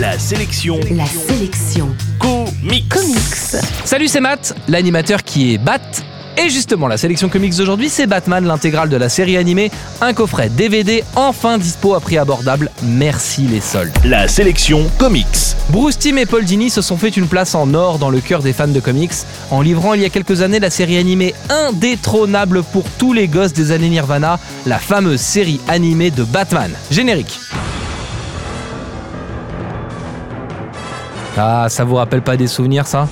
La sélection. La sélection. Comics. Comics. Salut, c'est Matt, l'animateur qui est Bat. Et justement, la sélection comics d'aujourd'hui, c'est Batman, l'intégrale de la série animée, un coffret DVD enfin dispo à prix abordable. Merci les soldes. La sélection comics. Bruce Timm et Paul Dini se sont fait une place en or dans le cœur des fans de comics en livrant il y a quelques années la série animée indétrônable pour tous les gosses des années Nirvana, la fameuse série animée de Batman. Générique. Ah, ça vous rappelle pas des souvenirs ça?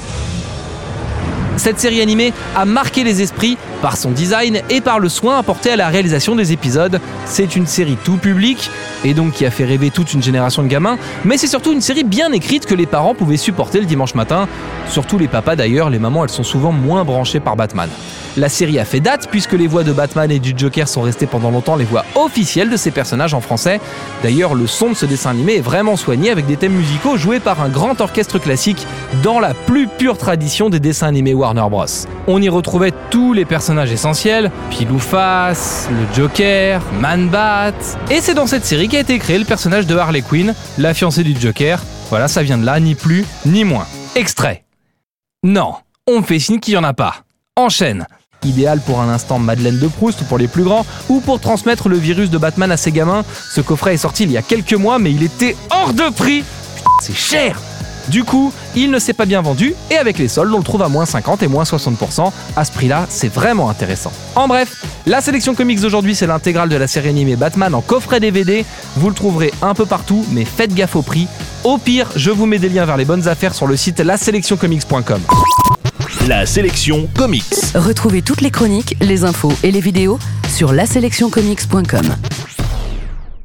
Cette série animée a marqué les esprits par son design et par le soin apporté à la réalisation des épisodes. C'est une série tout public et donc qui a fait rêver toute une génération de gamins, mais c'est surtout une série bien écrite que les parents pouvaient supporter le dimanche matin. Surtout les papas d'ailleurs, les mamans elles sont souvent moins branchées par Batman. La série a fait date puisque les voix de Batman et du Joker sont restées pendant longtemps les voix officielles de ces personnages en français. D'ailleurs, le son de ce dessin animé est vraiment soigné avec des thèmes musicaux joués par un grand orchestre classique dans la plus pure tradition des dessins animés Warner Bros. On y retrouvait tous les personnages essentiels, Pilou Face, le Joker, Man Bat, et c'est dans cette série qu'a été créé le personnage de Harley Quinn, la fiancée du Joker. Voilà, ça vient de là, ni plus ni moins. Extrait. Non, on fait signe qu'il n'y en a pas. Enchaîne. Idéal pour un instant Madeleine de Proust pour les plus grands ou pour transmettre le virus de Batman à ses gamins. Ce coffret est sorti il y a quelques mois mais il était hors de prix. Putain, c'est cher. Du coup, il ne s'est pas bien vendu et avec les soldes, on le trouve à moins 50 et moins 60%. À ce prix-là, c'est vraiment intéressant. En bref, la sélection comics d'aujourd'hui, c'est l'intégrale de la série animée Batman en coffret DVD. Vous le trouverez un peu partout, mais faites gaffe au prix. Au pire, je vous mets des liens vers les bonnes affaires sur le site laselectioncomics.com. La sélection comics. Retrouvez toutes les chroniques, les infos et les vidéos sur laselectioncomics.com.